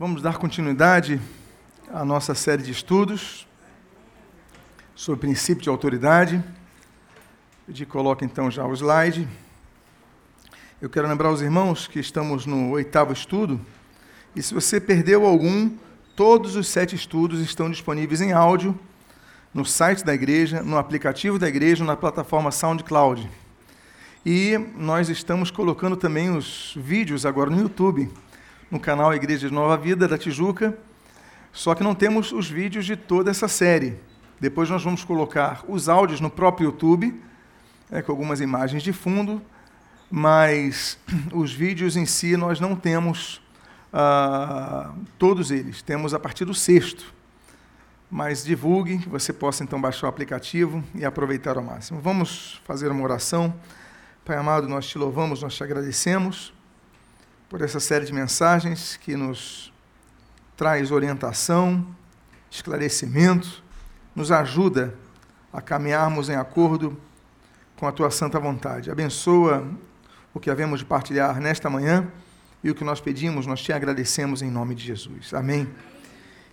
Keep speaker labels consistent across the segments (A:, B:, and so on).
A: Vamos dar continuidade à nossa série de estudos sobre princípio de autoridade. Pedir coloque então já o slide. Eu quero lembrar os irmãos que estamos no oitavo estudo. E se você perdeu algum, todos os sete estudos estão disponíveis em áudio no site da igreja, no aplicativo da igreja, na plataforma SoundCloud. E nós estamos colocando também os vídeos agora no YouTube no canal Igreja de Nova Vida da Tijuca, só que não temos os vídeos de toda essa série. Depois nós vamos colocar os áudios no próprio YouTube, é, com algumas imagens de fundo, mas os vídeos em si nós não temos ah, todos eles, temos a partir do sexto. Mas divulgue, que você possa então baixar o aplicativo e aproveitar ao máximo. Vamos fazer uma oração. Pai amado, nós te louvamos, nós te agradecemos por essa série de mensagens que nos traz orientação, esclarecimento, nos ajuda a caminharmos em acordo com a tua santa vontade. Abençoa o que havemos de partilhar nesta manhã e o que nós pedimos, nós te agradecemos em nome de Jesus. Amém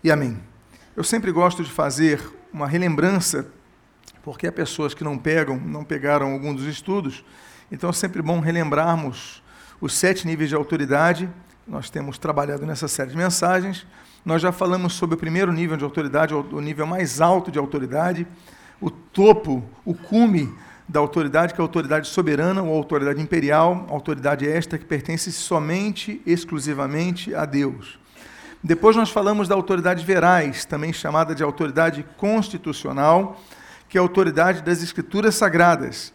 A: e amém. Eu sempre gosto de fazer uma relembrança, porque há pessoas que não pegam, não pegaram algum dos estudos, então é sempre bom relembrarmos os sete níveis de autoridade. Nós temos trabalhado nessa série de mensagens. Nós já falamos sobre o primeiro nível de autoridade, o nível mais alto de autoridade, o topo, o cume da autoridade, que é a autoridade soberana ou autoridade imperial, autoridade esta que pertence somente, exclusivamente a Deus. Depois nós falamos da autoridade verais, também chamada de autoridade constitucional, que é a autoridade das escrituras sagradas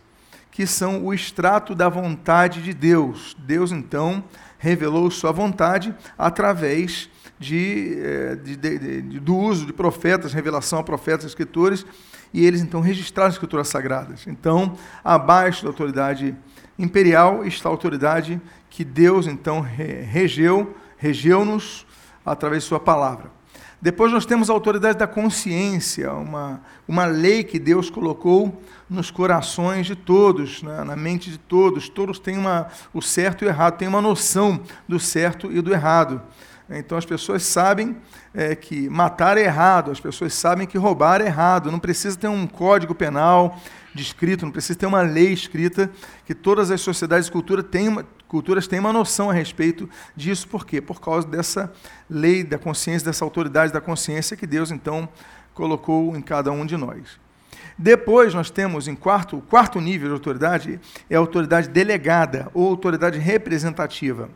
A: que são o extrato da vontade de Deus. Deus, então, revelou sua vontade através eh, de, de, de, do uso de profetas, revelação a profetas, escritores, e eles, então, registraram as escrituras sagradas. Então, abaixo da autoridade imperial está a autoridade que Deus, então, regeu, regeu-nos através de sua palavra. Depois nós temos a autoridade da consciência, uma, uma lei que Deus colocou nos corações de todos, né, na mente de todos. Todos têm uma, o certo e o errado, têm uma noção do certo e do errado. Então as pessoas sabem é, que matar é errado, as pessoas sabem que roubar é errado. Não precisa ter um código penal descrito, não precisa ter uma lei escrita, que todas as sociedades e cultura têm, culturas têm uma noção a respeito disso. Por quê? Por causa dessa lei da consciência, dessa autoridade da consciência que Deus, então, colocou em cada um de nós. Depois nós temos em quarto, o quarto nível de autoridade é a autoridade delegada ou autoridade representativa.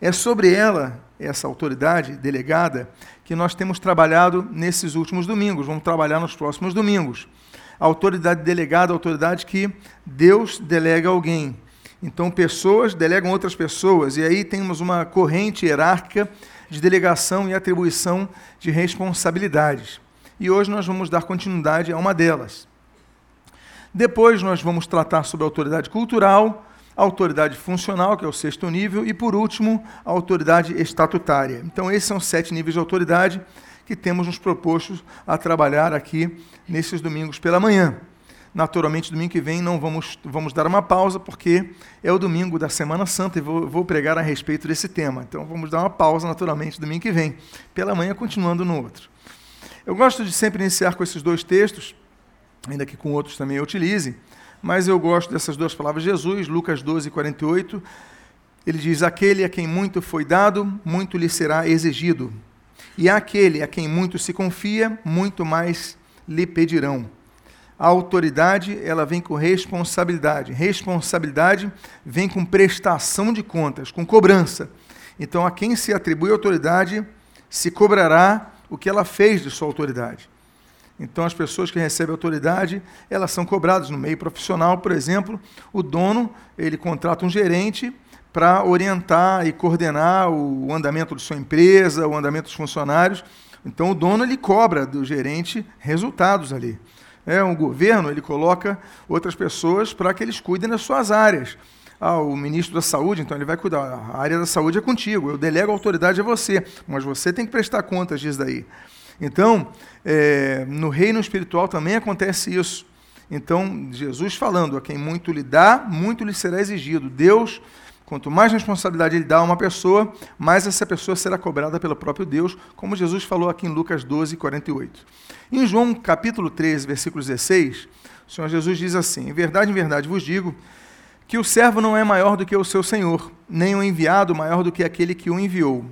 A: É sobre ela, essa autoridade delegada, que nós temos trabalhado nesses últimos domingos, vamos trabalhar nos próximos domingos. A autoridade delegada, a autoridade que Deus delega a alguém. Então, pessoas delegam outras pessoas, e aí temos uma corrente hierárquica de delegação e atribuição de responsabilidades. E hoje nós vamos dar continuidade a uma delas. Depois nós vamos tratar sobre autoridade cultural, autoridade funcional, que é o sexto nível, e por último, a autoridade estatutária. Então, esses são sete níveis de autoridade que temos nos propostos a trabalhar aqui nesses domingos pela manhã. Naturalmente, domingo que vem não vamos, vamos dar uma pausa, porque é o domingo da Semana Santa e vou, vou pregar a respeito desse tema. Então, vamos dar uma pausa, naturalmente, domingo que vem. Pela manhã, continuando no outro. Eu gosto de sempre iniciar com esses dois textos, ainda que com outros também eu utilize, mas eu gosto dessas duas palavras de Jesus, Lucas 12, 48. Ele diz: Aquele a quem muito foi dado, muito lhe será exigido. E aquele a quem muito se confia, muito mais lhe pedirão. A autoridade, ela vem com responsabilidade. Responsabilidade vem com prestação de contas, com cobrança. Então, a quem se atribui autoridade, se cobrará o que ela fez de sua autoridade. Então, as pessoas que recebem autoridade, elas são cobradas no meio profissional, por exemplo, o dono, ele contrata um gerente para orientar e coordenar o andamento de sua empresa, o andamento dos funcionários. Então, o dono ele cobra do gerente resultados ali. É, o governo ele coloca outras pessoas para que eles cuidem das suas áreas. Ah, o ministro da Saúde, então ele vai cuidar. A área da saúde é contigo, eu delego a autoridade a você, mas você tem que prestar contas disso daí. Então, é, no reino espiritual também acontece isso. Então, Jesus falando, a quem muito lhe dá, muito lhe será exigido. Deus Quanto mais responsabilidade ele dá a uma pessoa, mais essa pessoa será cobrada pelo próprio Deus, como Jesus falou aqui em Lucas 12, 48. Em João capítulo 13, versículo 16, o Senhor Jesus diz assim: Em verdade, em verdade vos digo que o servo não é maior do que o seu senhor, nem o enviado maior do que aquele que o enviou.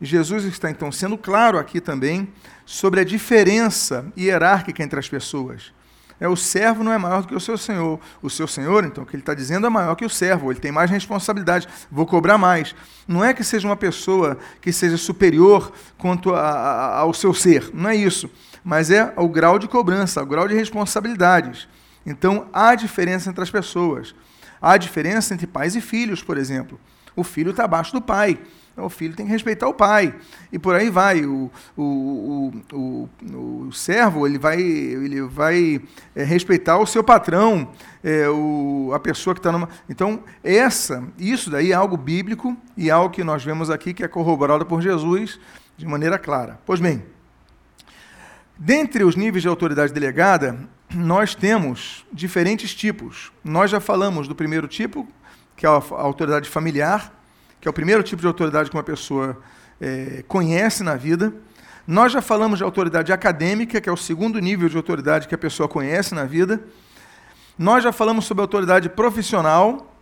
A: Jesus está então sendo claro aqui também sobre a diferença hierárquica entre as pessoas. É, o servo não é maior do que o seu senhor. O seu senhor, então, o que ele está dizendo é maior que o servo, ele tem mais responsabilidade, vou cobrar mais. Não é que seja uma pessoa que seja superior quanto a, a, ao seu ser, não é isso. Mas é o grau de cobrança, o grau de responsabilidades. Então, há diferença entre as pessoas. Há diferença entre pais e filhos, por exemplo. O filho está abaixo do pai. Então, o filho tem que respeitar o pai. E por aí vai. O, o, o, o, o servo ele vai, ele vai é, respeitar o seu patrão, é, o, a pessoa que está numa. Então, essa, isso daí é algo bíblico e algo que nós vemos aqui que é corroborado por Jesus de maneira clara. Pois bem, dentre os níveis de autoridade delegada, nós temos diferentes tipos. Nós já falamos do primeiro tipo, que é a autoridade familiar que é o primeiro tipo de autoridade que uma pessoa é, conhece na vida. Nós já falamos de autoridade acadêmica, que é o segundo nível de autoridade que a pessoa conhece na vida. Nós já falamos sobre autoridade profissional,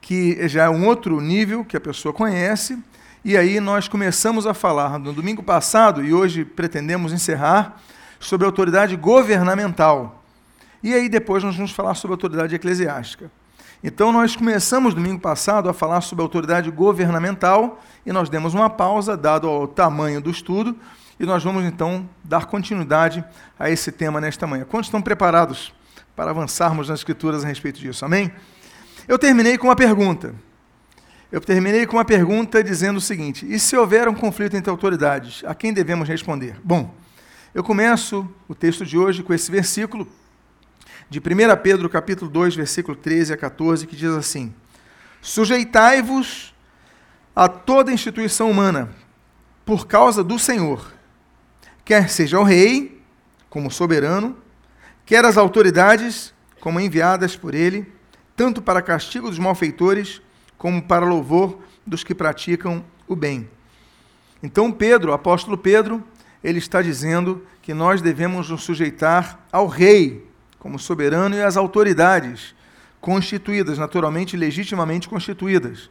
A: que já é um outro nível que a pessoa conhece. E aí nós começamos a falar no domingo passado, e hoje pretendemos encerrar, sobre autoridade governamental. E aí depois nós vamos falar sobre autoridade eclesiástica. Então, nós começamos domingo passado a falar sobre autoridade governamental e nós demos uma pausa, dado o tamanho do estudo, e nós vamos então dar continuidade a esse tema nesta manhã. Quantos estão preparados para avançarmos nas Escrituras a respeito disso? Amém? Eu terminei com uma pergunta. Eu terminei com uma pergunta dizendo o seguinte: e se houver um conflito entre autoridades, a quem devemos responder? Bom, eu começo o texto de hoje com esse versículo de 1 Pedro capítulo 2, versículo 13 a 14, que diz assim: Sujeitai-vos a toda instituição humana, por causa do Senhor, quer seja o rei, como soberano, quer as autoridades, como enviadas por ele, tanto para castigo dos malfeitores, como para louvor dos que praticam o bem. Então, Pedro, o apóstolo Pedro, ele está dizendo que nós devemos nos sujeitar ao rei, como soberano e as autoridades constituídas, naturalmente, legitimamente constituídas.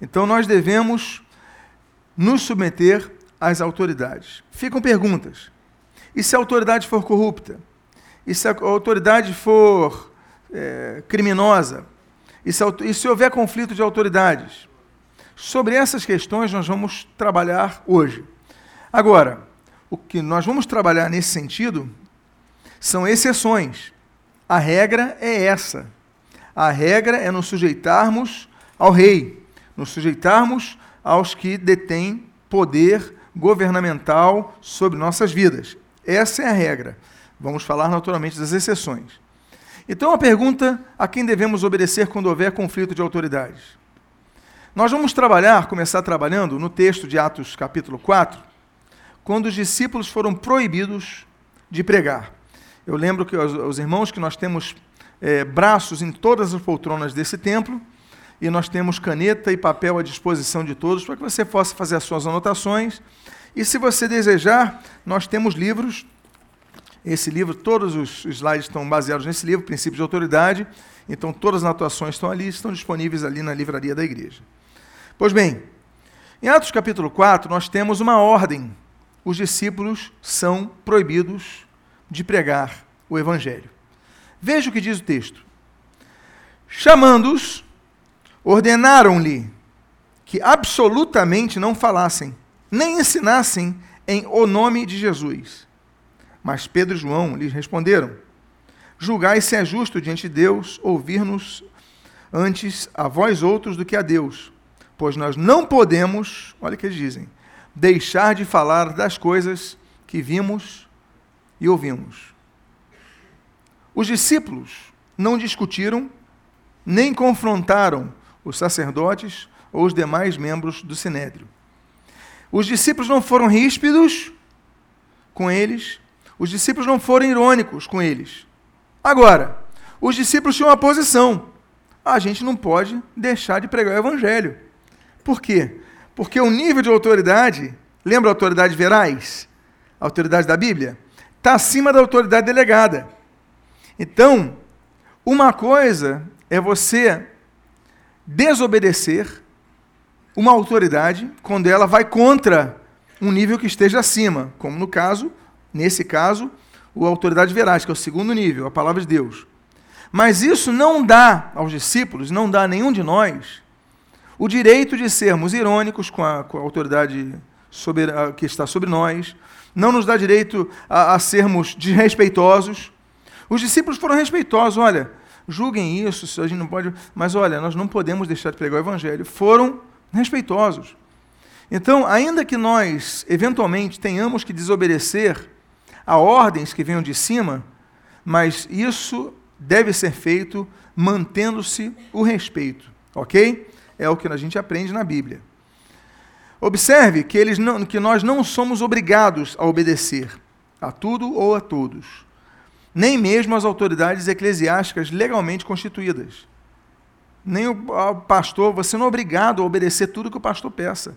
A: Então nós devemos nos submeter às autoridades. Ficam perguntas. E se a autoridade for corrupta? E se a autoridade for é, criminosa? E se, e se houver conflito de autoridades? Sobre essas questões nós vamos trabalhar hoje. Agora, o que nós vamos trabalhar nesse sentido são exceções. A regra é essa. A regra é nos sujeitarmos ao rei, nos sujeitarmos aos que detêm poder governamental sobre nossas vidas. Essa é a regra. Vamos falar naturalmente das exceções. Então a pergunta a quem devemos obedecer quando houver conflito de autoridades. Nós vamos trabalhar, começar trabalhando no texto de Atos capítulo 4, quando os discípulos foram proibidos de pregar. Eu lembro que os, os irmãos que nós temos é, braços em todas as poltronas desse templo e nós temos caneta e papel à disposição de todos para que você possa fazer as suas anotações. E se você desejar, nós temos livros. Esse livro, todos os slides estão baseados nesse livro, Princípios de Autoridade. Então, todas as anotações estão ali, estão disponíveis ali na livraria da igreja. Pois bem, em Atos capítulo 4, nós temos uma ordem. Os discípulos são proibidos de pregar o Evangelho. Veja o que diz o texto. Chamando-os, ordenaram-lhe que absolutamente não falassem, nem ensinassem em o nome de Jesus. Mas Pedro e João lhes responderam: Julgai se é justo diante de Deus ouvir-nos antes a vós outros do que a Deus, pois nós não podemos, olha o que eles dizem, deixar de falar das coisas que vimos e ouvimos. Os discípulos não discutiram nem confrontaram os sacerdotes ou os demais membros do sinédrio. Os discípulos não foram ríspidos com eles, os discípulos não foram irônicos com eles. Agora, os discípulos tinham uma posição. a gente não pode deixar de pregar o evangelho. Por quê? Porque o nível de autoridade, lembra a autoridade verais? A autoridade da Bíblia? Está acima da autoridade delegada. Então, uma coisa é você desobedecer uma autoridade quando ela vai contra um nível que esteja acima, como no caso, nesse caso, a autoridade veraz, que é o segundo nível, a palavra de Deus. Mas isso não dá aos discípulos, não dá a nenhum de nós, o direito de sermos irônicos com a, com a autoridade sobre, a, que está sobre nós, não nos dá direito a, a sermos desrespeitosos. Os discípulos foram respeitosos, olha, julguem isso, a gente não pode, mas olha, nós não podemos deixar de pregar o evangelho. Foram respeitosos. Então, ainda que nós, eventualmente, tenhamos que desobedecer a ordens que venham de cima, mas isso deve ser feito mantendo-se o respeito, ok? É o que a gente aprende na Bíblia. Observe que, eles não, que nós não somos obrigados a obedecer a tudo ou a todos, nem mesmo às autoridades eclesiásticas legalmente constituídas. Nem o pastor, você não é obrigado a obedecer tudo que o pastor peça.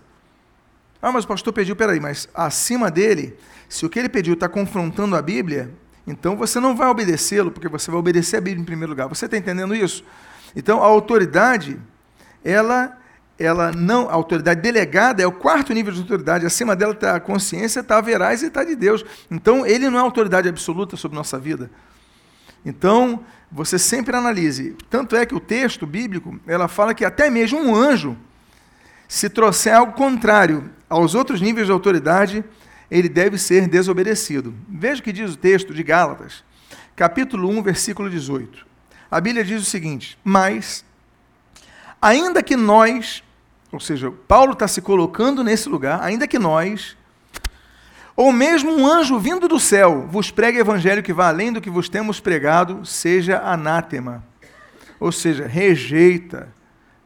A: Ah, mas o pastor pediu, peraí, mas acima dele, se o que ele pediu está confrontando a Bíblia, então você não vai obedecê-lo, porque você vai obedecer a Bíblia em primeiro lugar. Você está entendendo isso? Então a autoridade, ela, ela não, a autoridade delegada é o quarto nível de autoridade. Acima dela está a consciência, está a veraz e está de Deus. Então ele não é autoridade absoluta sobre nossa vida. Então você sempre analise. Tanto é que o texto bíblico, ela fala que até mesmo um anjo se trouxer algo contrário aos outros níveis de autoridade, ele deve ser desobedecido. Veja o que diz o texto de Gálatas, capítulo 1, versículo 18. A Bíblia diz o seguinte: Mas, ainda que nós, ou seja, Paulo está se colocando nesse lugar, ainda que nós, ou mesmo um anjo vindo do céu, vos pregue evangelho que vá além do que vos temos pregado, seja anátema. Ou seja, rejeita,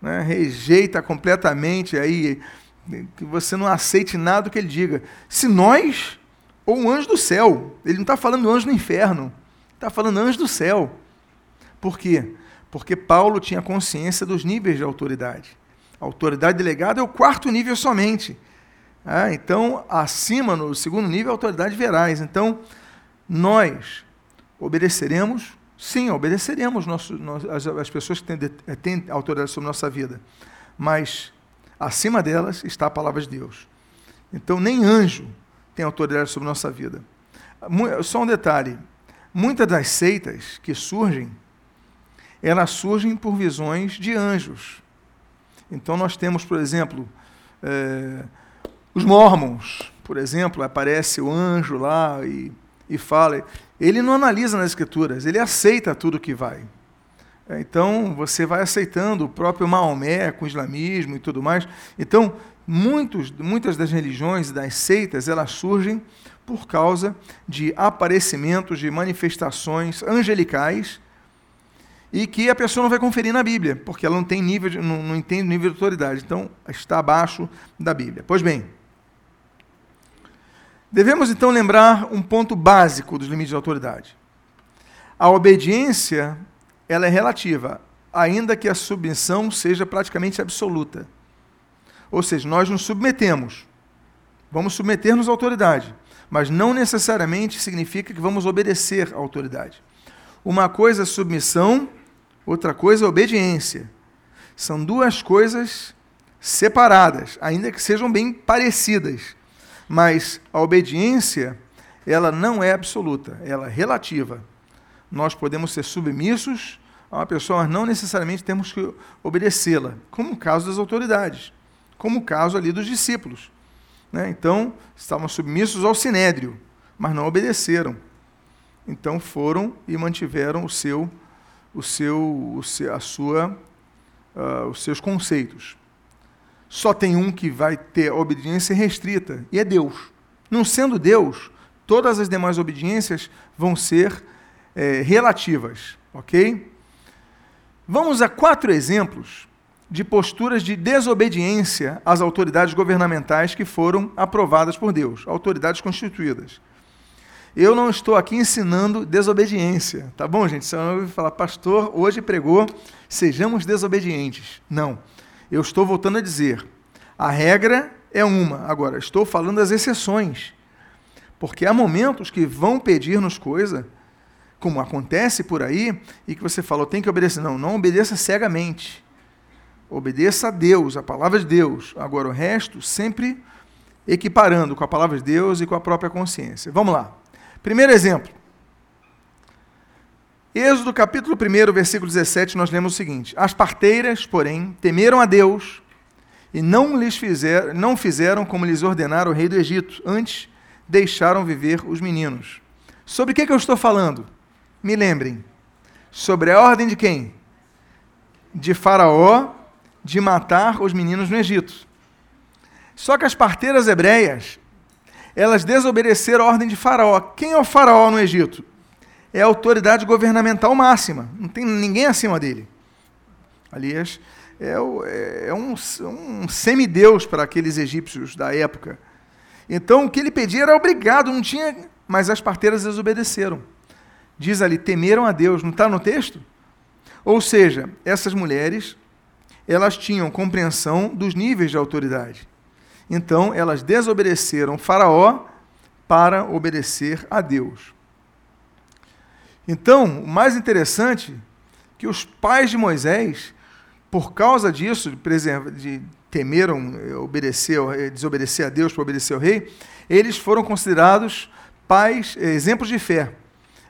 A: né, rejeita completamente aí, que você não aceite nada que ele diga. Se nós, ou um anjo do céu, ele não está falando anjo do inferno, está falando anjo do céu. Por quê? Porque Paulo tinha consciência dos níveis de autoridade. Autoridade delegada é o quarto nível somente. Ah, então, acima, no segundo nível, a autoridade verais. Então, nós obedeceremos Sim, obedeceremos nosso, as, as, pessoas que têm, eh, têm autoridade sobre nossa vida, mas acima delas está a palavra de Deus. Então, nem anjo tem autoridade sobre nossa vida. Só um detalhe: muitas das seitas que surgem, elas surgem por visões de anjos. Então, nós temos, por exemplo, é, os mormons, por exemplo, aparece o anjo lá e, e fala ele não analisa nas escrituras, ele aceita tudo que vai. É, então, você vai aceitando o próprio Maomé com o islamismo e tudo mais. Então, muitos, muitas das religiões e das seitas, elas surgem por causa de aparecimentos, de manifestações angelicais, e que a pessoa não vai conferir na Bíblia, porque ela não tem nível, de, não, não entende nível de autoridade. Então, está abaixo da Bíblia. Pois bem, Devemos então lembrar um ponto básico dos limites de autoridade. A obediência, ela é relativa, ainda que a submissão seja praticamente absoluta. Ou seja, nós nos submetemos. Vamos submeter-nos à autoridade, mas não necessariamente significa que vamos obedecer à autoridade. Uma coisa é submissão, outra coisa é obediência. São duas coisas separadas, ainda que sejam bem parecidas mas a obediência, ela não é absoluta, ela é relativa. Nós podemos ser submissos a uma pessoa, mas não necessariamente temos que obedecê-la, como o caso das autoridades, como o caso ali dos discípulos. Né? Então, estavam submissos ao sinédrio, mas não obedeceram. Então foram e mantiveram o seu, o seu, o seu a sua, uh, os seus conceitos só tem um que vai ter obediência restrita, e é Deus. Não sendo Deus, todas as demais obediências vão ser é, relativas, ok? Vamos a quatro exemplos de posturas de desobediência às autoridades governamentais que foram aprovadas por Deus, autoridades constituídas. Eu não estou aqui ensinando desobediência, tá bom, gente? Você não ouve falar, pastor, hoje pregou, sejamos desobedientes. Não. Eu estou voltando a dizer, a regra é uma. Agora, estou falando das exceções. Porque há momentos que vão pedir-nos coisa, como acontece por aí, e que você falou, tem que obedecer. Não, não obedeça cegamente. Obedeça a Deus, a palavra de Deus. Agora, o resto, sempre equiparando com a palavra de Deus e com a própria consciência. Vamos lá. Primeiro exemplo. Êxodo capítulo 1, versículo 17, nós lemos o seguinte: As parteiras, porém, temeram a Deus e não lhes fizeram, não fizeram como lhes ordenara o rei do Egito, antes deixaram viver os meninos. Sobre o que, que eu estou falando? Me lembrem. Sobre a ordem de quem? De Faraó de matar os meninos no Egito. Só que as parteiras hebreias, elas desobedeceram a ordem de Faraó. Quem é o Faraó no Egito? É a autoridade governamental máxima. Não tem ninguém acima dele. Aliás, é, é um, um semideus para aqueles egípcios da época. Então, o que ele pedia era obrigado, não tinha. Mas as parteiras desobedeceram. Diz ali, temeram a Deus, não está no texto? Ou seja, essas mulheres, elas tinham compreensão dos níveis de autoridade. Então, elas desobedeceram Faraó para obedecer a Deus. Então, o mais interessante que os pais de Moisés, por causa disso, de, de temeram eh, obedecer, eh, desobedecer a Deus para obedecer ao rei, eles foram considerados pais, eh, exemplos de fé.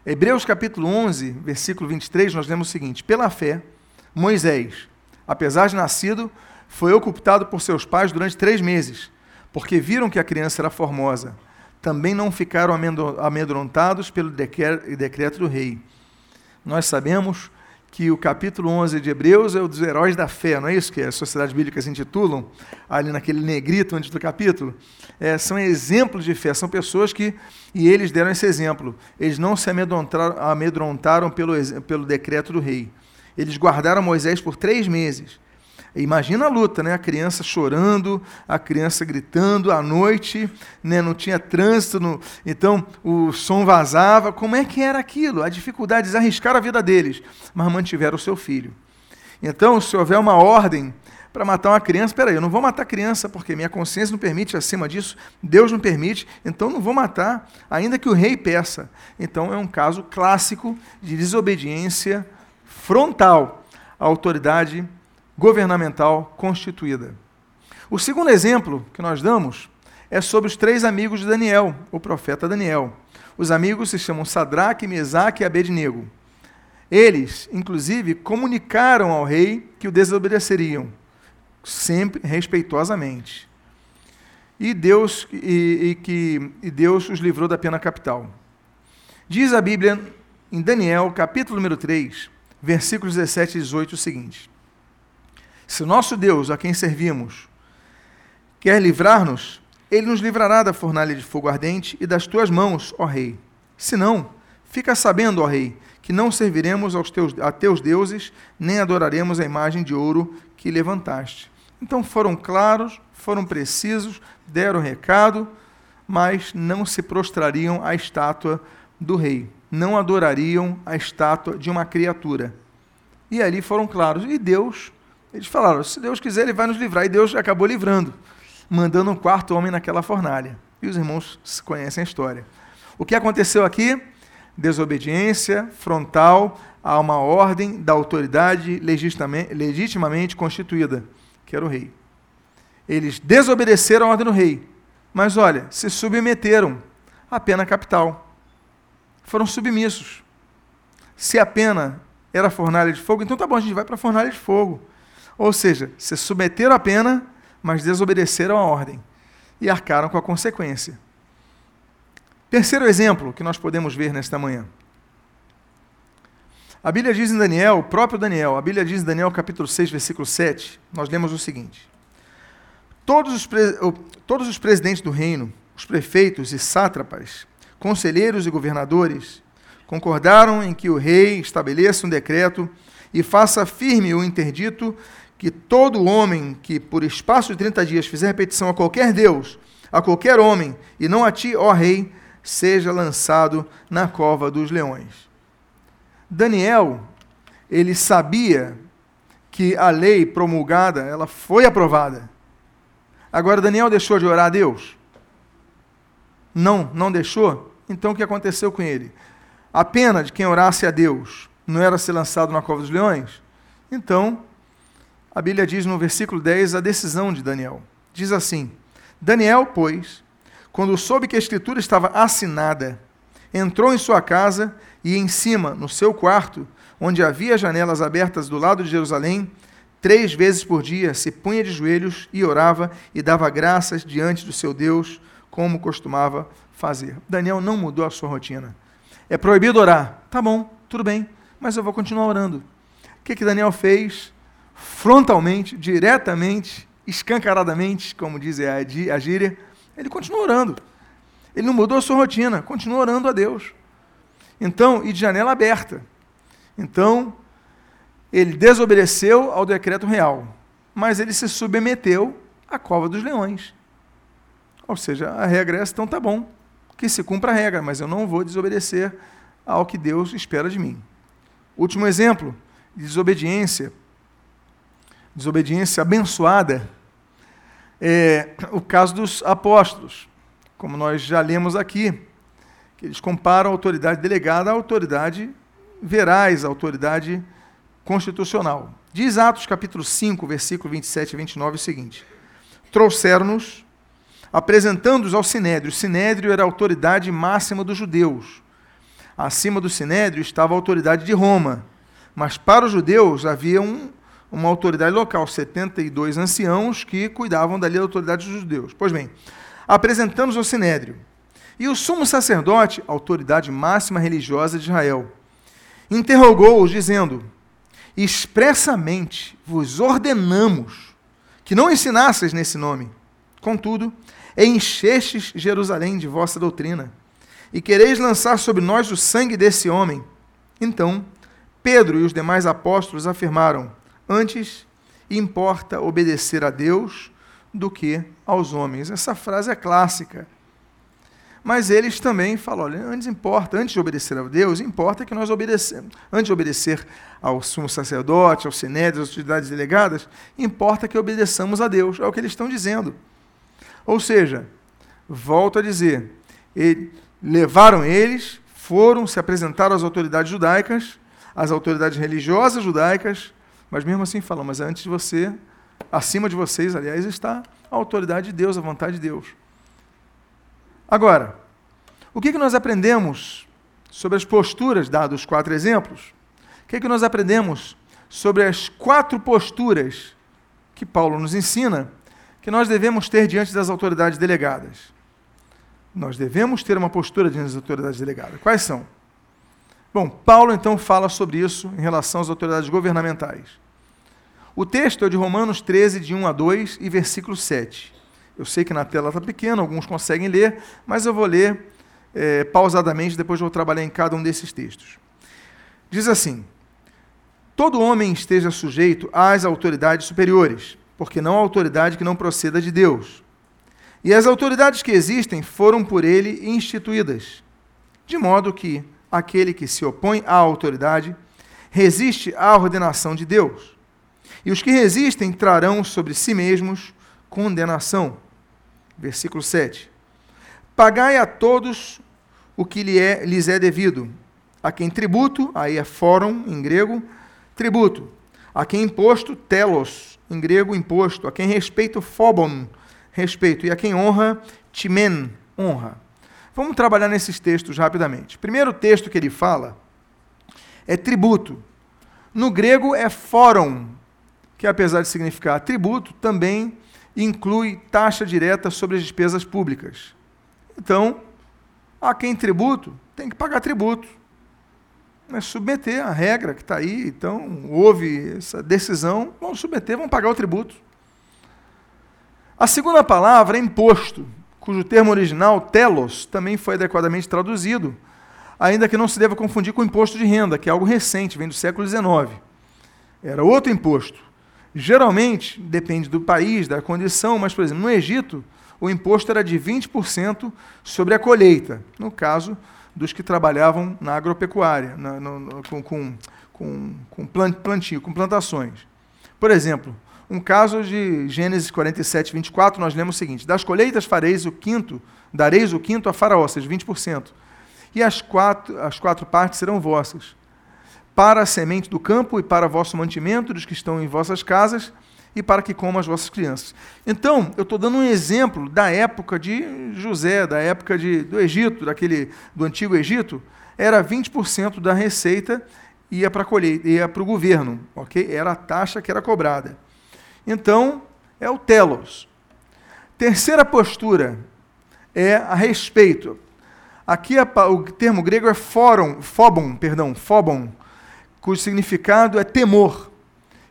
A: Hebreus capítulo 11, versículo 23, nós lemos o seguinte: Pela fé, Moisés, apesar de nascido, foi ocultado por seus pais durante três meses, porque viram que a criança era formosa. Também não ficaram amedrontados pelo decreto do rei. Nós sabemos que o capítulo 11 de Hebreus é o dos heróis da fé, não é isso que as sociedades bíblicas intitulam, ali naquele negrito antes do capítulo? É, são exemplos de fé, são pessoas que, e eles deram esse exemplo, eles não se amedrontaram, amedrontaram pelo, pelo decreto do rei. Eles guardaram Moisés por três meses. Imagina a luta, né? A criança chorando, a criança gritando à noite, né? não tinha trânsito, no... então o som vazava. Como é que era aquilo? A dificuldade de arriscar a vida deles, mas mantiveram o seu filho. Então, se houver uma ordem para matar uma criança, peraí, eu não vou matar a criança porque minha consciência não permite, acima disso, Deus não permite, então não vou matar, ainda que o rei peça. Então é um caso clássico de desobediência frontal à autoridade governamental constituída. O segundo exemplo que nós damos é sobre os três amigos de Daniel, o profeta Daniel. Os amigos se chamam Sadraque, Mesaque e Abednego. Eles, inclusive, comunicaram ao rei que o desobedeceriam, sempre respeitosamente. E Deus, e, e que, e Deus os livrou da pena capital. Diz a Bíblia em Daniel, capítulo número 3, versículos 17 e 18, o seguinte: se o nosso Deus, a quem servimos, quer livrar-nos, ele nos livrará da fornalha de fogo ardente e das tuas mãos, ó Rei. Se não, fica sabendo, ó Rei, que não serviremos aos teus, a teus deuses, nem adoraremos a imagem de ouro que levantaste. Então foram claros, foram precisos, deram recado, mas não se prostrariam à estátua do rei, não adorariam a estátua de uma criatura. E ali foram claros. E Deus eles falaram: se Deus quiser, Ele vai nos livrar. E Deus acabou livrando, mandando um quarto homem naquela fornalha. E os irmãos conhecem a história. O que aconteceu aqui? Desobediência frontal a uma ordem da autoridade legitimamente constituída, que era o rei. Eles desobedeceram a ordem do rei, mas olha, se submeteram à pena capital. Foram submissos. Se a pena era fornalha de fogo, então tá bom, a gente vai para a fornalha de fogo. Ou seja, se submeteram à pena, mas desobedeceram a ordem e arcaram com a consequência. Terceiro exemplo que nós podemos ver nesta manhã. A Bíblia diz em Daniel, o próprio Daniel, a Bíblia diz em Daniel capítulo 6, versículo 7, nós lemos o seguinte: Todos os, todos os presidentes do reino, os prefeitos e sátrapas, conselheiros e governadores, concordaram em que o rei estabeleça um decreto e faça firme o interdito que todo homem que por espaço de 30 dias fizer repetição a qualquer Deus, a qualquer homem, e não a ti, ó rei, seja lançado na cova dos leões. Daniel, ele sabia que a lei promulgada, ela foi aprovada. Agora Daniel deixou de orar a Deus? Não, não deixou? Então o que aconteceu com ele? A pena de quem orasse a Deus não era ser lançado na cova dos leões? Então, a Bíblia diz no versículo 10 a decisão de Daniel. Diz assim: Daniel, pois, quando soube que a escritura estava assinada, entrou em sua casa e em cima, no seu quarto, onde havia janelas abertas do lado de Jerusalém, três vezes por dia se punha de joelhos e orava e dava graças diante do seu Deus, como costumava fazer. Daniel não mudou a sua rotina. É proibido orar. Tá bom, tudo bem, mas eu vou continuar orando. O que, que Daniel fez? Frontalmente, diretamente, escancaradamente, como diz a gíria, ele continua orando. Ele não mudou a sua rotina, continua orando a Deus. Então, e de janela aberta. Então, ele desobedeceu ao decreto real, mas ele se submeteu à cova dos leões. Ou seja, a regra é essa, então tá bom que se cumpra a regra, mas eu não vou desobedecer ao que Deus espera de mim. Último exemplo de desobediência, desobediência abençoada, é o caso dos apóstolos, como nós já lemos aqui, que eles comparam a autoridade delegada à autoridade veraz, à autoridade constitucional. Diz Atos capítulo 5, versículo 27 e 29 o seguinte: Trouxeram-nos apresentando-os ao Sinédrio. O Sinédrio era a autoridade máxima dos judeus. Acima do Sinédrio estava a autoridade de Roma. Mas para os judeus havia um, uma autoridade local, 72 anciãos que cuidavam dali da autoridade dos judeus. Pois bem, apresentando-os ao Sinédrio. E o sumo sacerdote, autoridade máxima religiosa de Israel, interrogou-os, dizendo: Expressamente vos ordenamos que não ensinasseis nesse nome. Contudo, enchestes Jerusalém de vossa doutrina, e quereis lançar sobre nós o sangue desse homem. Então, Pedro e os demais apóstolos afirmaram: Antes importa obedecer a Deus do que aos homens. Essa frase é clássica. Mas eles também falam: olha, antes importa, antes de obedecer a Deus, importa que nós obedecemos. Antes de obedecer ao sumo sacerdote, ao sinédrio, às autoridades delegadas, importa que obedeçamos a Deus. É o que eles estão dizendo. Ou seja, volto a dizer, ele, levaram eles, foram, se apresentaram às autoridades judaicas, às autoridades religiosas judaicas, mas mesmo assim falam, mas antes de você, acima de vocês, aliás, está a autoridade de Deus, a vontade de Deus. Agora, o que, que nós aprendemos sobre as posturas, dados os quatro exemplos? O que, que nós aprendemos sobre as quatro posturas que Paulo nos ensina que nós devemos ter diante das autoridades delegadas. Nós devemos ter uma postura diante das autoridades delegadas. Quais são? Bom, Paulo então fala sobre isso em relação às autoridades governamentais. O texto é de Romanos 13, de 1 a 2 e versículo 7. Eu sei que na tela está pequena, alguns conseguem ler, mas eu vou ler é, pausadamente, depois vou trabalhar em cada um desses textos. Diz assim: Todo homem esteja sujeito às autoridades superiores porque não há autoridade que não proceda de Deus. E as autoridades que existem foram por ele instituídas, de modo que aquele que se opõe à autoridade resiste à ordenação de Deus. E os que resistem trarão sobre si mesmos condenação. Versículo 7. Pagai a todos o que lhes é devido. A quem tributo, aí é fórum em grego, tributo. A quem imposto, telos, em grego, imposto. A quem respeito, phobon, respeito. E a quem honra, timen, honra. Vamos trabalhar nesses textos rapidamente. Primeiro texto que ele fala é tributo. No grego é fórum, que apesar de significar tributo, também inclui taxa direta sobre as despesas públicas. Então, a quem tributo tem que pagar tributo é submeter a regra que está aí. Então, houve essa decisão, vamos submeter, vamos pagar o tributo. A segunda palavra é imposto, cujo termo original, telos, também foi adequadamente traduzido, ainda que não se deva confundir com imposto de renda, que é algo recente, vem do século XIX. Era outro imposto. Geralmente, depende do país, da condição, mas, por exemplo, no Egito, o imposto era de 20% sobre a colheita, no caso dos que trabalhavam na agropecuária, na, no, no, com, com, com plantio, com plantações. Por exemplo, um caso de Gênesis 47, 24, nós lemos o seguinte: Das colheitas fareis o quinto, dareis o quinto a Faraó, ou seja, 20%. E as quatro, as quatro partes serão vossas para a semente do campo e para vosso mantimento dos que estão em vossas casas e para que comam as vossas crianças. Então, eu estou dando um exemplo da época de José, da época de, do Egito, daquele do antigo Egito, era 20% da receita ia para colheita, ia para o governo, ok? Era a taxa que era cobrada. Então, é o telos. Terceira postura é a respeito. Aqui o termo grego é fórum, phobon, perdão, phobon, cujo significado é temor,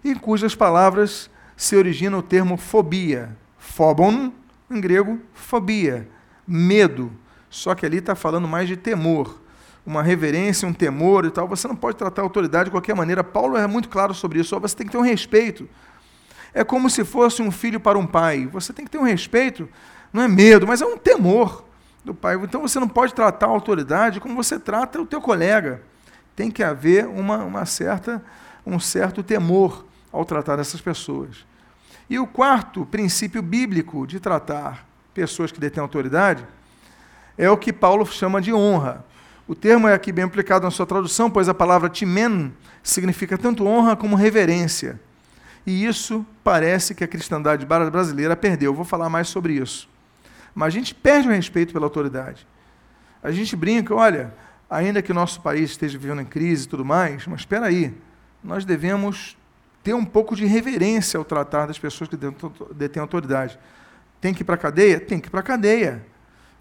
A: e cujas palavras se origina o termo fobia. Phobon, em grego, fobia, medo. Só que ali está falando mais de temor, uma reverência, um temor e tal. Você não pode tratar a autoridade de qualquer maneira. Paulo é muito claro sobre isso. Você tem que ter um respeito. É como se fosse um filho para um pai. Você tem que ter um respeito, não é medo, mas é um temor do pai. Então você não pode tratar a autoridade como você trata o teu colega tem que haver uma, uma certa, um certo temor ao tratar essas pessoas. E o quarto princípio bíblico de tratar pessoas que detêm autoridade é o que Paulo chama de honra. O termo é aqui bem aplicado na sua tradução, pois a palavra timen significa tanto honra como reverência. E isso parece que a cristandade brasileira perdeu. Eu vou falar mais sobre isso. Mas a gente perde o respeito pela autoridade. A gente brinca, olha, ainda que o nosso país esteja vivendo em crise e tudo mais, mas espera aí, nós devemos ter um pouco de reverência ao tratar das pessoas que detêm autoridade. Tem que ir para a cadeia? Tem que ir para a cadeia.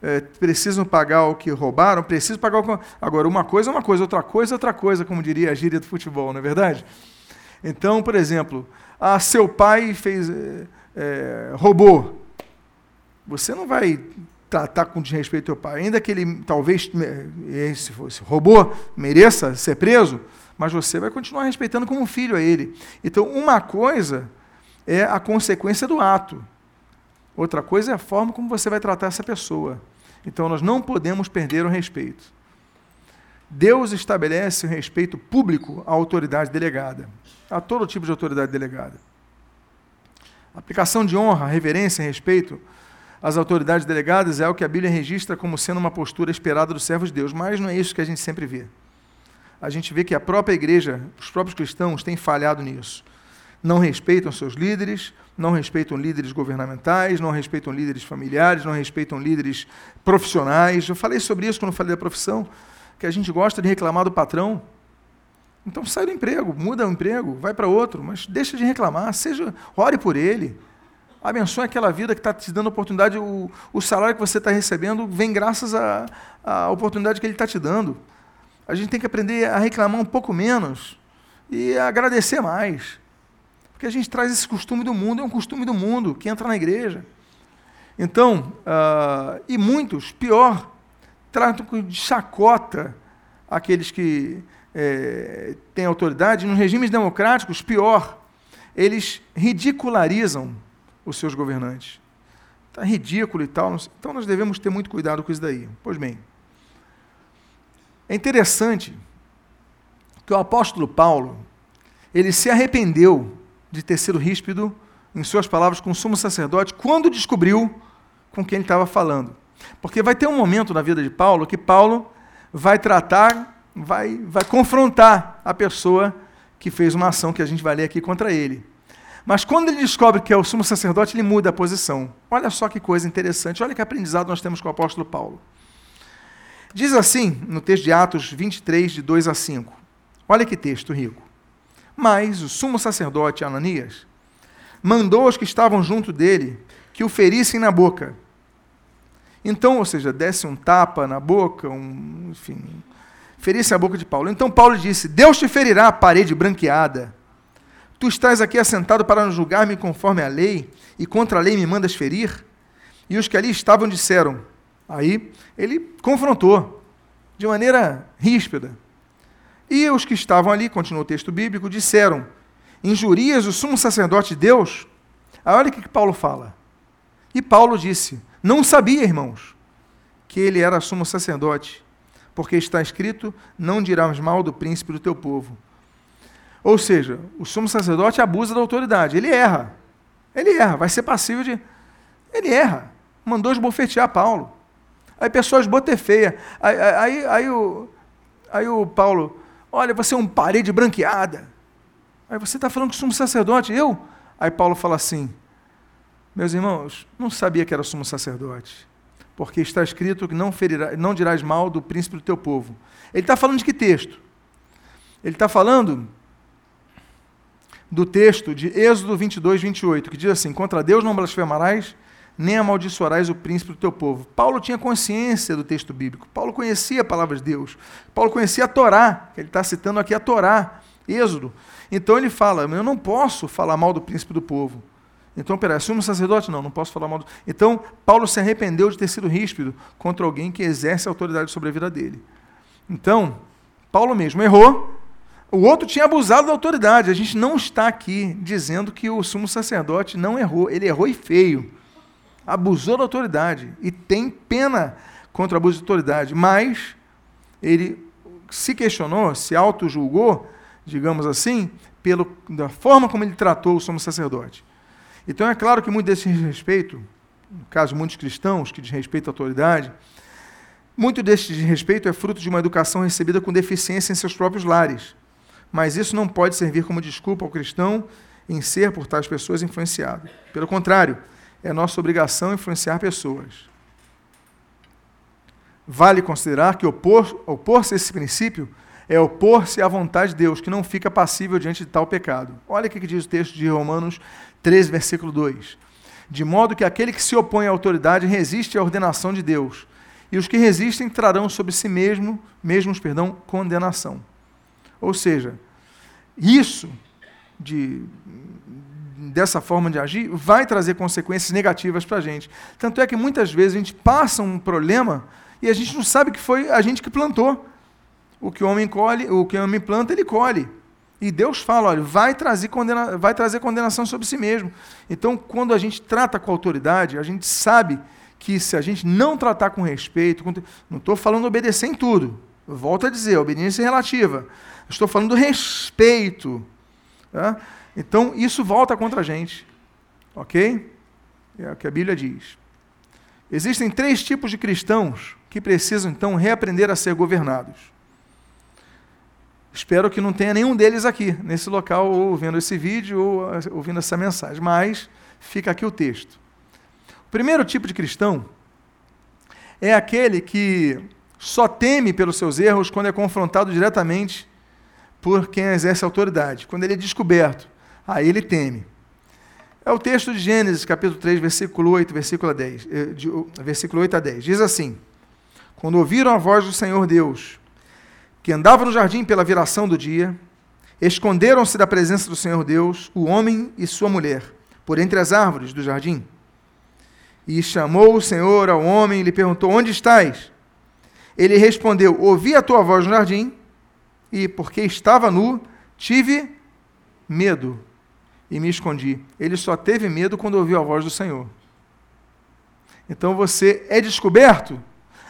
A: É, precisam pagar o que roubaram? Precisam pagar o que... Agora, uma coisa é uma coisa, outra coisa é outra coisa, como diria a gíria do futebol, não é verdade? Então, por exemplo, ah, seu pai fez, é, é, roubou. Você não vai tratar com desrespeito teu pai, ainda que ele talvez, se fosse robô, mereça ser preso, mas você vai continuar respeitando como filho a ele. Então, uma coisa é a consequência do ato, outra coisa é a forma como você vai tratar essa pessoa. Então, nós não podemos perder o respeito. Deus estabelece o respeito público à autoridade delegada, a todo tipo de autoridade delegada. Aplicação de honra, reverência e respeito as autoridades delegadas é o que a Bíblia registra como sendo uma postura esperada dos servos de Deus, mas não é isso que a gente sempre vê. A gente vê que a própria igreja, os próprios cristãos, têm falhado nisso. Não respeitam seus líderes, não respeitam líderes governamentais, não respeitam líderes familiares, não respeitam líderes profissionais. Eu falei sobre isso quando falei da profissão, que a gente gosta de reclamar do patrão. Então sai do emprego, muda o emprego, vai para outro, mas deixa de reclamar, seja, ore por ele Abençoe aquela vida que está te dando oportunidade. O, o salário que você está recebendo vem graças à, oportunidade que ele está te dando. A gente tem que aprender a reclamar um pouco menos e a agradecer mais. Porque a gente traz esse costume do mundo, é um costume do mundo que entra na igreja. Então, uh, e muitos, pior, tratam de chacota aqueles que é, têm autoridade. Nos regimes democráticos, pior, eles ridicularizam os seus governantes. Está ridículo e tal. Então nós devemos ter muito cuidado com isso daí. Pois bem, é interessante que o apóstolo Paulo, ele se arrependeu de ter sido ríspido, em suas palavras, com o sumo sacerdote, quando descobriu com quem ele estava falando. Porque vai ter um momento na vida de Paulo que Paulo vai tratar, vai, vai confrontar a pessoa que fez uma ação que a gente vai ler aqui contra ele. Mas quando ele descobre que é o sumo sacerdote, ele muda a posição. Olha só que coisa interessante, olha que aprendizado nós temos com o apóstolo Paulo. Diz assim, no texto de Atos 23, de 2 a 5. Olha que texto rico. Mas o sumo sacerdote Ananias mandou os que estavam junto dele que o ferissem na boca. Então, ou seja, desse um tapa na boca, um, enfim, ferisse a boca de Paulo. Então Paulo disse: Deus te ferirá a parede branqueada Tu estás aqui assentado para julgar-me conforme a lei, e contra a lei me mandas ferir? E os que ali estavam disseram. Aí ele confrontou, de maneira ríspida. E os que estavam ali, continua o texto bíblico, disseram: injurias o sumo sacerdote de Deus? Aí olha o que Paulo fala. E Paulo disse: Não sabia, irmãos, que ele era sumo sacerdote, porque está escrito: Não dirás mal do príncipe do teu povo. Ou seja, o sumo sacerdote abusa da autoridade, ele erra. Ele erra, vai ser passível de. Ele erra. Mandou esbofetear Paulo. Aí pessoas botem feia. Aí, aí, aí, o, aí o Paulo, olha, você é um parede branqueada. Aí você está falando que sumo sacerdote, eu? Aí Paulo fala assim: Meus irmãos, não sabia que era sumo sacerdote, porque está escrito que não, ferirá, não dirás mal do príncipe do teu povo. Ele está falando de que texto? Ele está falando do texto de Êxodo 22, 28, que diz assim: Contra Deus não blasfemarás, nem amaldiçoarás o príncipe do teu povo. Paulo tinha consciência do texto bíblico. Paulo conhecia a palavra de Deus. Paulo conhecia a Torá, que ele está citando aqui a Torá, Êxodo. Então ele fala: Eu não posso falar mal do príncipe do povo. Então, peraí, assume o sacerdote? Não, não posso falar mal do. Então, Paulo se arrependeu de ter sido ríspido contra alguém que exerce autoridade sobre a vida dele. Então, Paulo mesmo errou, o outro tinha abusado da autoridade. A gente não está aqui dizendo que o sumo sacerdote não errou. Ele errou e feio. Abusou da autoridade. E tem pena contra o abuso de autoridade. Mas ele se questionou, se auto-julgou, digamos assim, pelo, da forma como ele tratou o sumo sacerdote. Então é claro que muito desse respeito, no caso muitos cristãos que desrespeitam a autoridade, muito desse desrespeito é fruto de uma educação recebida com deficiência em seus próprios lares mas isso não pode servir como desculpa ao cristão em ser por tais pessoas influenciado. Pelo contrário, é nossa obrigação influenciar pessoas. Vale considerar que opor-se opor a esse princípio é opor-se à vontade de Deus, que não fica passível diante de tal pecado. Olha o que diz o texto de Romanos 13, versículo 2. De modo que aquele que se opõe à autoridade resiste à ordenação de Deus, e os que resistem trarão sobre si mesmo, mesmos, perdão, condenação. Ou seja, isso de, dessa forma de agir vai trazer consequências negativas para a gente. Tanto é que muitas vezes a gente passa um problema e a gente não sabe que foi a gente que plantou. O que o homem colhe, o que o homem planta, ele colhe. E Deus fala, olha, vai trazer, condena, vai trazer condenação sobre si mesmo. Então, quando a gente trata com autoridade, a gente sabe que se a gente não tratar com respeito, não estou falando obedecer em tudo, volto a dizer, obediência relativa. Estou falando do respeito. Tá? Então, isso volta contra a gente. Ok? É o que a Bíblia diz. Existem três tipos de cristãos que precisam, então, reaprender a ser governados. Espero que não tenha nenhum deles aqui, nesse local, ou vendo esse vídeo, ou ouvindo essa mensagem, mas fica aqui o texto. O primeiro tipo de cristão é aquele que só teme pelos seus erros quando é confrontado diretamente por quem exerce autoridade. Quando ele é descoberto, aí ele teme. É o texto de Gênesis, capítulo 3, versículo 8, versículo, 10, eh, versículo 8 a 10. Diz assim: Quando ouviram a voz do Senhor Deus, que andava no jardim pela viração do dia, esconderam-se da presença do Senhor Deus o homem e sua mulher, por entre as árvores do jardim. E chamou o Senhor ao homem e lhe perguntou: Onde estás? Ele respondeu: Ouvi a tua voz no jardim e porque estava nu, tive medo e me escondi. Ele só teve medo quando ouviu a voz do Senhor. Então você é descoberto,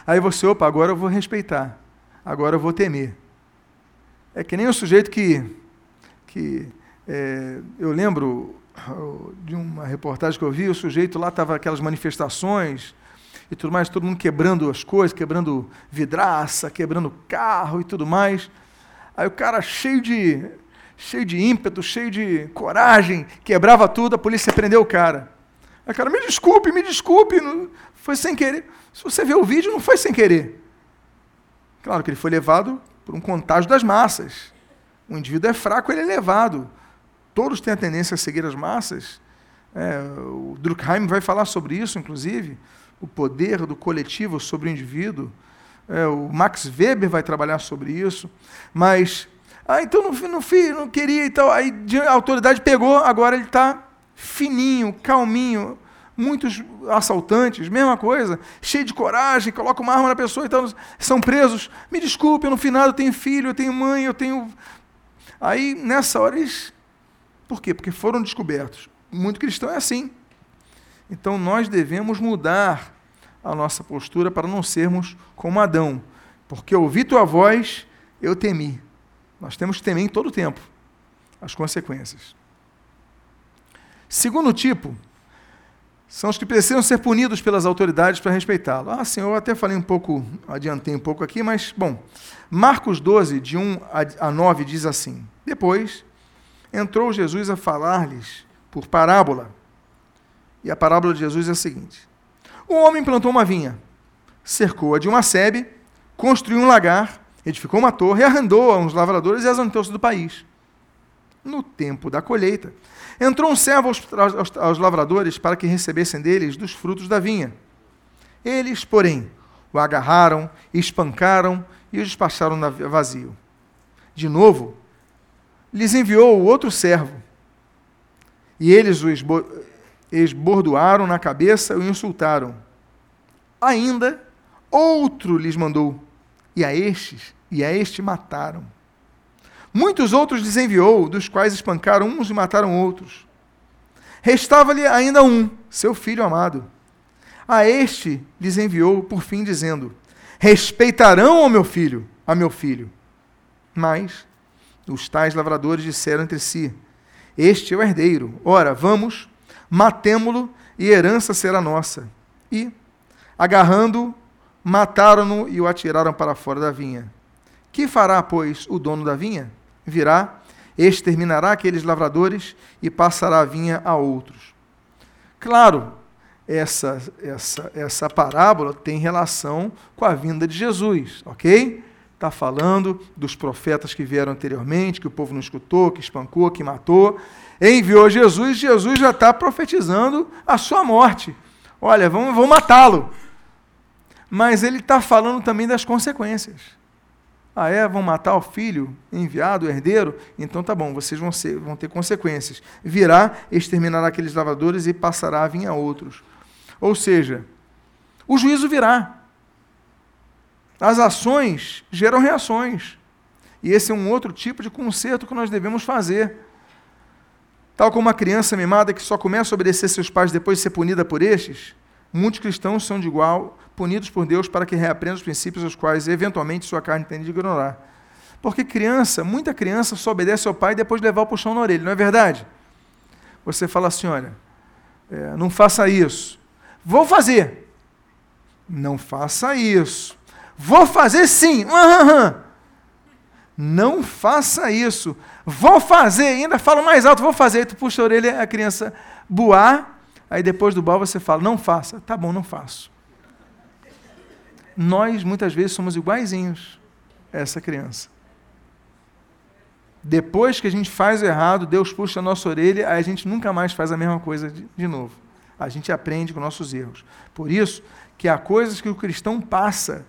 A: aí você, opa, agora eu vou respeitar, agora eu vou temer. É que nem o sujeito que, que é, eu lembro de uma reportagem que eu vi, o sujeito lá estava aquelas manifestações e tudo mais, todo mundo quebrando as coisas, quebrando vidraça, quebrando carro e tudo mais. Aí o cara cheio de, cheio de ímpeto, cheio de coragem, quebrava tudo, a polícia prendeu o cara. Aí o cara, me desculpe, me desculpe, foi sem querer. Se você vê o vídeo, não foi sem querer. Claro que ele foi levado por um contágio das massas. O indivíduo é fraco, ele é levado. Todos têm a tendência a seguir as massas. É, o Durkheim vai falar sobre isso, inclusive, o poder do coletivo sobre o indivíduo. É, o Max Weber vai trabalhar sobre isso. Mas, ah, então não, não, não queria e tal. Aí a autoridade pegou, agora ele está fininho, calminho. Muitos assaltantes, mesma coisa, cheio de coragem, coloca uma arma na pessoa e tal, são presos. Me desculpe, no final eu tenho filho, eu tenho mãe, eu tenho. Aí, nessa hora, eles Por quê? Porque foram descobertos. Muito cristão é assim. Então nós devemos mudar a nossa postura para não sermos como Adão. Porque ouvi tua voz, eu temi. Nós temos que temer em todo o tempo as consequências. Segundo tipo, são os que precisam ser punidos pelas autoridades para respeitá-lo. Ah, sim, eu até falei um pouco, adiantei um pouco aqui, mas, bom, Marcos 12, de 1 a 9, diz assim: Depois entrou Jesus a falar-lhes por parábola. E a parábola de Jesus é a seguinte: Um homem plantou uma vinha, cercou-a de uma sebe, construiu um lagar, edificou uma torre, arrendou a uns lavradores e asantou-se do país. No tempo da colheita, Entrou um servo aos, aos, aos lavradores para que recebessem deles dos frutos da vinha. Eles, porém, o agarraram, espancaram e o despacharam vazio. De novo, lhes enviou o outro servo. E eles o esbordoaram na cabeça e o insultaram. Ainda outro lhes mandou, e a estes, e a este mataram. Muitos outros lhes enviou, dos quais espancaram uns e mataram outros. Restava-lhe ainda um, seu filho amado. A este lhes enviou, por fim, dizendo: Respeitarão ao meu filho, a meu filho. Mas os tais lavradores disseram entre si: Este é o herdeiro. Ora, vamos, matemo-lo e herança será nossa. E, agarrando-o, mataram-no e o atiraram para fora da vinha. Que fará, pois, o dono da vinha? Virá, exterminará aqueles lavradores e passará a vinha a outros. Claro, essa, essa, essa parábola tem relação com a vinda de Jesus, ok? Está falando dos profetas que vieram anteriormente, que o povo não escutou, que espancou, que matou. Enviou Jesus, Jesus já está profetizando a sua morte. Olha, vamos, vamos matá-lo. Mas ele está falando também das consequências. Ah, é? Vão matar o filho enviado, o herdeiro? Então tá bom, vocês vão, ser, vão ter consequências. Virá, exterminará aqueles lavadores e passará a vir a outros. Ou seja, o juízo virá. As ações geram reações. E esse é um outro tipo de conserto que nós devemos fazer. Tal como uma criança mimada que só começa a obedecer seus pais depois de ser punida por estes, muitos cristãos são de igual punidos por Deus para que reaprendam os princípios aos quais eventualmente sua carne tende a ignorar. Porque criança, muita criança só obedece ao pai depois de levar o puxão na orelha, não é verdade? Você fala assim, olha, é, não faça isso. Vou fazer. Não faça isso. Vou fazer sim. Uhum. Não faça isso. Vou fazer. Ainda falo mais alto, vou fazer. Aí tu puxa a orelha, a criança boar. Aí depois do bar você fala, não faça. Tá bom, não faço nós muitas vezes somos iguaizinhos a essa criança. Depois que a gente faz o errado, Deus puxa a nossa orelha, aí a gente nunca mais faz a mesma coisa de, de novo. A gente aprende com nossos erros. Por isso que há coisas que o cristão passa,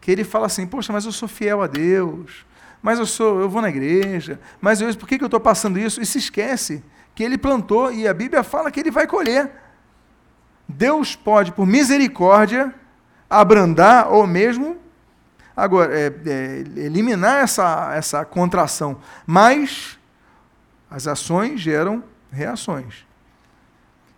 A: que ele fala assim, poxa, mas eu sou fiel a Deus, mas eu sou, eu vou na igreja, mas eu, por que, que eu estou passando isso? E se esquece que ele plantou e a Bíblia fala que ele vai colher. Deus pode, por misericórdia, abrandar ou mesmo agora é, é, eliminar essa, essa contração. Mas as ações geram reações.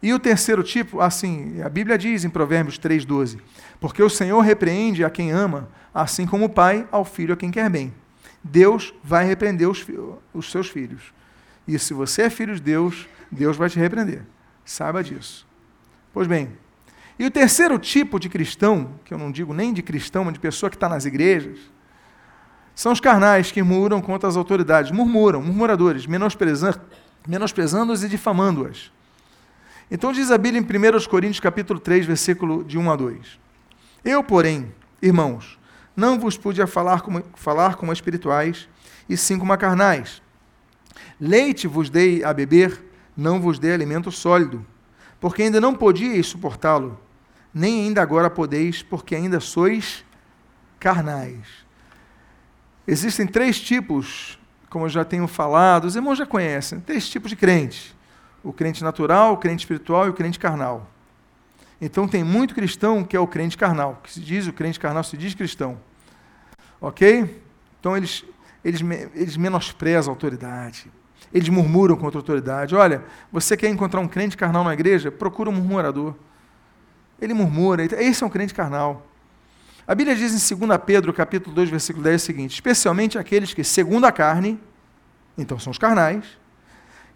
A: E o terceiro tipo, assim, a Bíblia diz em Provérbios 3,12: Porque o Senhor repreende a quem ama, assim como o pai ao filho a quem quer bem. Deus vai repreender os, os seus filhos. E se você é filho de Deus, Deus vai te repreender. Saiba disso. Pois bem, e o terceiro tipo de cristão, que eu não digo nem de cristão, mas de pessoa que está nas igrejas, são os carnais que murmuram contra as autoridades, murmuram, murmuradores, menosprezando, menosprezando-as e difamando-as. Então diz a Bíblia em 1 Coríntios capítulo 3, versículo de 1 a 2. Eu, porém, irmãos, não vos pude falar como, falar como espirituais, e sim como carnais. Leite vos dei a beber, não vos dei alimento sólido, porque ainda não podíeis suportá-lo nem ainda agora podeis, porque ainda sois carnais. Existem três tipos, como eu já tenho falado, os irmãos já conhecem, três tipos de crente: o crente natural, o crente espiritual e o crente carnal. Então tem muito cristão que é o crente carnal, que se diz o crente carnal se diz cristão. Ok? Então eles, eles, eles menosprezam a autoridade. Eles murmuram contra a autoridade. Olha, você quer encontrar um crente carnal na igreja? Procura um murmurador. Ele murmura. Esse é um crente carnal. A Bíblia diz em 2 Pedro, capítulo 2, versículo 10, o seguinte: especialmente aqueles que, segundo a carne, então são os carnais,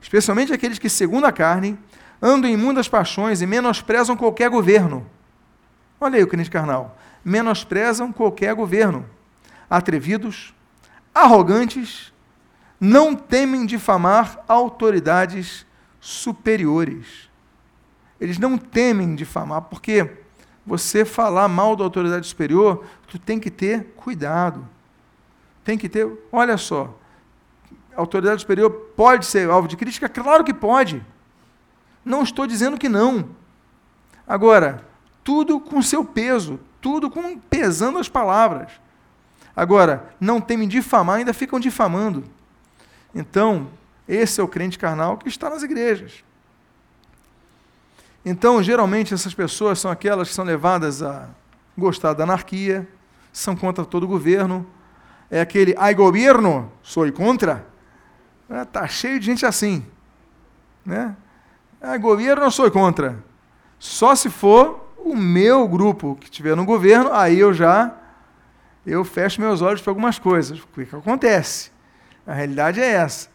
A: especialmente aqueles que, segundo a carne, andam em imundas paixões e menosprezam qualquer governo. Olha aí o crente carnal. Menosprezam qualquer governo. Atrevidos, arrogantes, não temem difamar autoridades superiores. Eles não temem difamar, porque você falar mal da autoridade superior, tu tem que ter cuidado. Tem que ter, olha só, a autoridade superior pode ser alvo de crítica? Claro que pode. Não estou dizendo que não. Agora, tudo com seu peso, tudo com pesando as palavras. Agora, não temem difamar, ainda ficam difamando. Então, esse é o crente carnal que está nas igrejas. Então, geralmente, essas pessoas são aquelas que são levadas a gostar da anarquia, são contra todo o governo. É aquele, ai governo, sou contra. Está cheio de gente assim. Né? Ai governo, sou contra. Só se for o meu grupo que estiver no governo, aí eu já eu fecho meus olhos para algumas coisas. O que, acontece? A realidade é essa.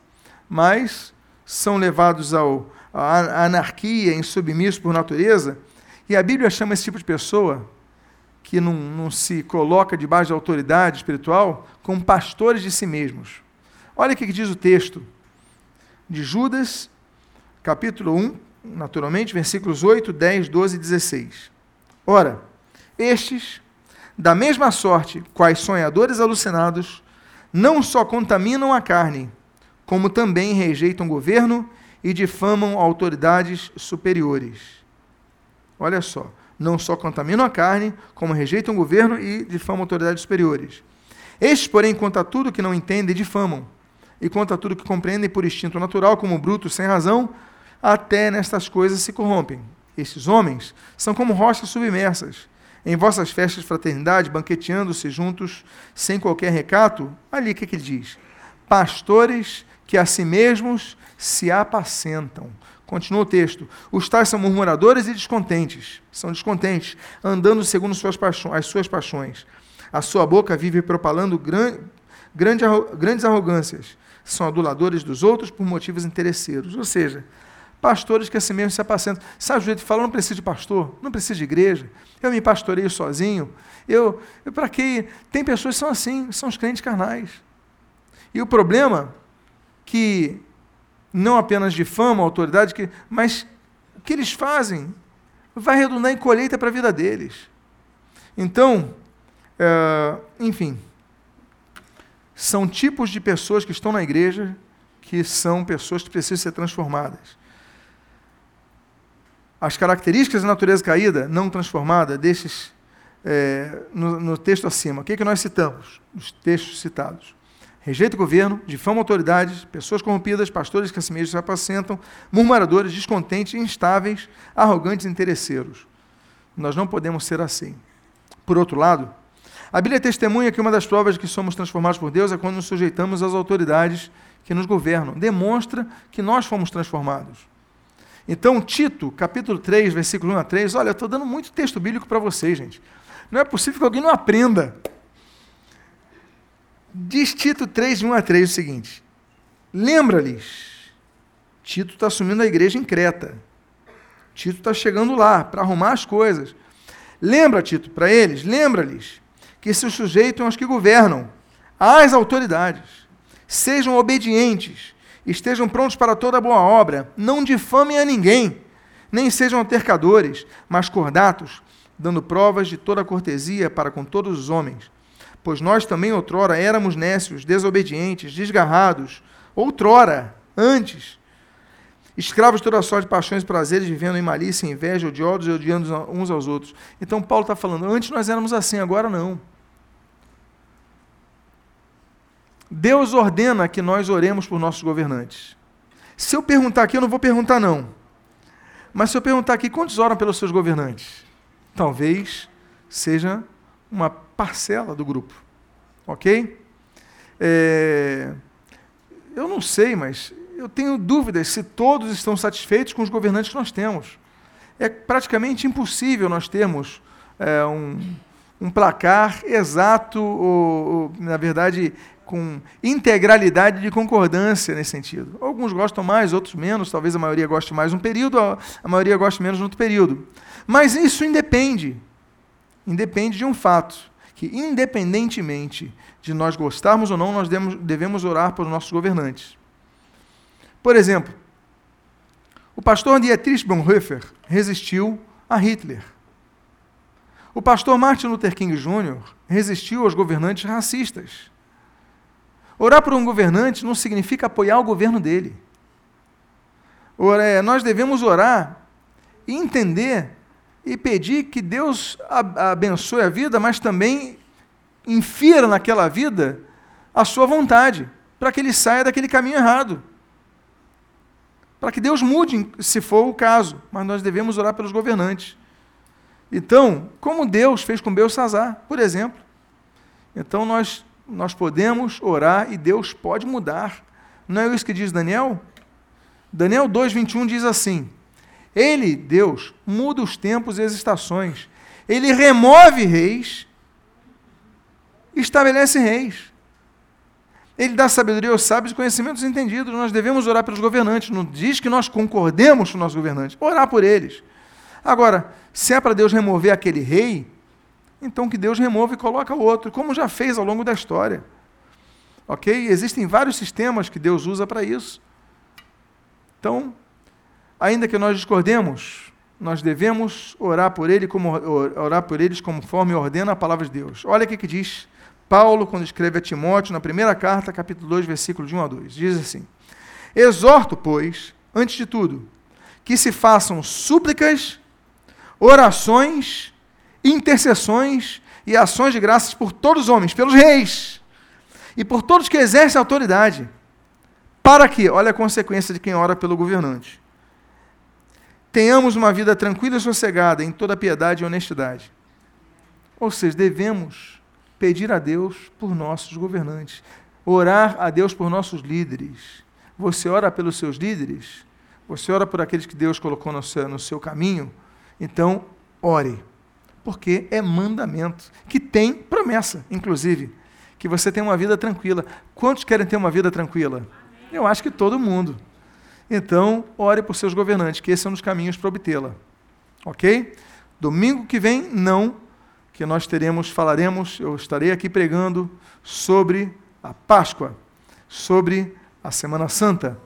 A: Mas são levados ao, à anarquia, insubmissos por natureza, e a Bíblia chama esse tipo de pessoa, que não, não se coloca debaixo da autoridade espiritual, como pastores de si mesmos. Olha o que diz o texto de Judas, capítulo 1, naturalmente, versículos 8, 10, 12 e 16. Ora, estes, da mesma sorte, quais sonhadores alucinados, não só contaminam a carne, como também rejeitam o governo e difamam autoridades superiores. Olha só, não só contaminam a carne, como rejeitam o governo e difamam autoridades superiores. Estes, porém, contra tudo que não entendem, difamam, e contra tudo que compreendem por instinto natural, como brutos sem razão, até nestas coisas se corrompem. Estes homens são como rochas submersas. Em vossas festas de fraternidade, banqueteando-se juntos, sem qualquer recato, ali o que, que ele diz? Pastores que a si mesmos se apacentam. Continua o texto. Os tais são murmuradores e descontentes. São descontentes, andando segundo suas paixões, as suas paixões. A sua boca vive propalando gran, grande, grandes arrogâncias. São aduladores dos outros por motivos interesseiros. Ou seja, pastores que assim mesmo se apacentam. Sabe o jeito de falar? Não preciso de pastor, não preciso de igreja. Eu me pastoreio sozinho. Eu, eu para que tem pessoas que são assim, são os crentes carnais. E o problema que não apenas difamam a autoridade, que, mas o que eles fazem vai redundar em colheita para a vida deles. Então, é, enfim, são tipos de pessoas que estão na igreja que são pessoas que precisam ser transformadas. As características da natureza caída, não transformada, desses, é, no, no, texto acima, o que, é que nós citamos? Os textos citados rejeita o governo, difama autoridades, pessoas corrompidas, pastores que a si mesmos se apacentam, murmuradores, descontentes, instáveis, arrogantes interesseiros. Nós não podemos ser assim. Por outro lado, a Bíblia testemunha que uma das provas de que somos transformados por Deus é quando nos sujeitamos às autoridades que nos governam. Demonstra que nós fomos transformados. Então, Tito, capítulo 3, versículo 1 a 3, olha, eu estou dando muito texto bíblico para vocês, gente. Não é possível que alguém não aprenda. Diz Tito 3, de 1 a 3 o seguinte: Lembra-lhes, Tito está assumindo a igreja em Creta. Tito está chegando lá para arrumar as coisas. Lembra, Tito, para eles, lembra-lhes que se sujeitam aos que governam, às autoridades. Sejam obedientes, estejam prontos para toda boa obra, não difamem a ninguém, nem sejam altercadores, mas cordatos, dando provas de toda cortesia para com todos os homens Pois nós também outrora éramos nécios, desobedientes, desgarrados, outrora, antes, escravos de toda sorte de paixões e prazeres, vivendo em malícia, inveja, odiosos e odiando uns aos outros. Então Paulo está falando, antes nós éramos assim, agora não. Deus ordena que nós oremos por nossos governantes. Se eu perguntar aqui, eu não vou perguntar não. Mas se eu perguntar aqui, quantos oram pelos seus governantes? Talvez seja uma parcela do grupo. Ok? É, eu não sei, mas eu tenho dúvidas se todos estão satisfeitos com os governantes que nós temos. É praticamente impossível nós termos é, um, um placar exato, ou, ou, na verdade, com integralidade de concordância nesse sentido. Alguns gostam mais, outros menos, talvez a maioria goste mais um período, a maioria goste menos no outro período. Mas isso independe, independe de um fato, que independentemente de nós gostarmos ou não, nós devemos orar pelos nossos governantes. Por exemplo, o pastor Dietrich Bonhoeffer resistiu a Hitler. O pastor Martin Luther King Jr. resistiu aos governantes racistas. Orar por um governante não significa apoiar o governo dele. É, nós devemos orar e entender e pedir que Deus abençoe a vida, mas também infira naquela vida a sua vontade, para que ele saia daquele caminho errado. Para que Deus mude, se for o caso, mas nós devemos orar pelos governantes. Então, como Deus fez com Belsazar, por exemplo. Então, nós nós podemos orar e Deus pode mudar. Não é isso que diz Daniel? Daniel 2,21 diz assim: Ele, Deus, muda os tempos e as estações. Ele remove reis, estabelece reis. Ele dá sabedoria aos sábios e conhecimentos entendidos. Nós devemos orar pelos governantes. Não diz que nós concordemos com os nossos governantes. Orar por eles. Agora, se é para Deus remover aquele rei, então que Deus remova e coloca outro, como já fez ao longo da história. Ok? Existem vários sistemas que Deus usa para isso. Então, ainda que nós discordemos, nós devemos orar por ele como orar por eles conforme ordena a palavra de Deus. Olha o que, que diz Paulo quando escreve a Timóteo na primeira carta, capítulo 2, versículo de 1 a 2. Diz assim: Exorto, pois, antes de tudo, que se façam súplicas, orações intercessões e ações de graças por todos os homens, pelos reis e por todos que exercem autoridade. Para que, olha a consequência de quem ora pelo governante. Tenhamos uma vida tranquila e sossegada em toda piedade e honestidade. Ou seja, devemos pedir a Deus por nossos governantes, orar a Deus por nossos líderes. Você ora pelos seus líderes? Você ora por aqueles que Deus colocou no seu, no seu caminho? Então, ore porque é mandamento, que tem promessa, inclusive, que você tenha uma vida tranquila. Quantos querem ter uma vida tranquila? Eu acho que todo mundo. Então, ore por seus governantes, que esse é um dos caminhos para obtê-la. Ok? Domingo que vem, não, que nós teremos, falaremos, eu estarei aqui pregando sobre a Páscoa, sobre a Semana Santa.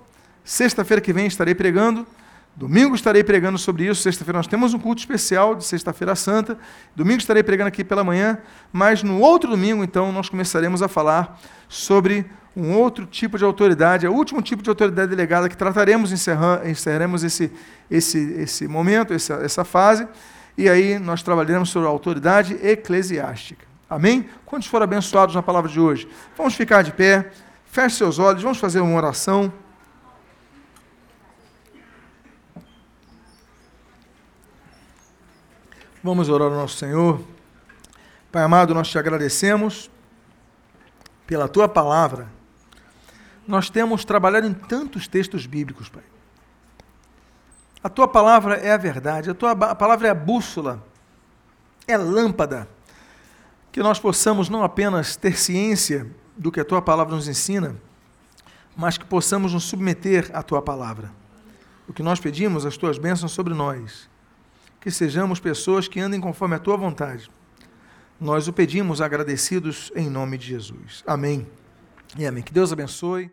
A: Sexta-feira que vem estarei pregando Domingo estarei pregando sobre isso. Sexta-feira nós temos um culto especial de Sexta-feira Santa. Domingo estarei pregando aqui pela manhã. Mas no outro domingo, então, nós começaremos a falar sobre um outro tipo de autoridade, o último tipo de autoridade delegada que trataremos, encerraremos esse, esse, esse momento, essa, essa fase. E aí nós trabalharemos sobre a autoridade eclesiástica. Amém? Quantos foram abençoados na palavra de hoje? Vamos ficar de pé, feche seus olhos, vamos fazer uma oração. Vamos orar ao nosso Senhor. Pai amado, nós te agradecemos pela tua palavra. Nós temos trabalhado em tantos textos bíblicos, Pai. A tua palavra é a verdade, a tua palavra é a bússola, é lâmpada. Que nós possamos não apenas ter ciência do que a tua palavra nos ensina, mas que possamos nos submeter à tua palavra. O que nós pedimos, as tuas bênçãos sobre nós que sejamos pessoas que andem conforme a tua vontade. Nós o pedimos agradecidos em nome de Jesus. Amém. E amém. Que Deus abençoe.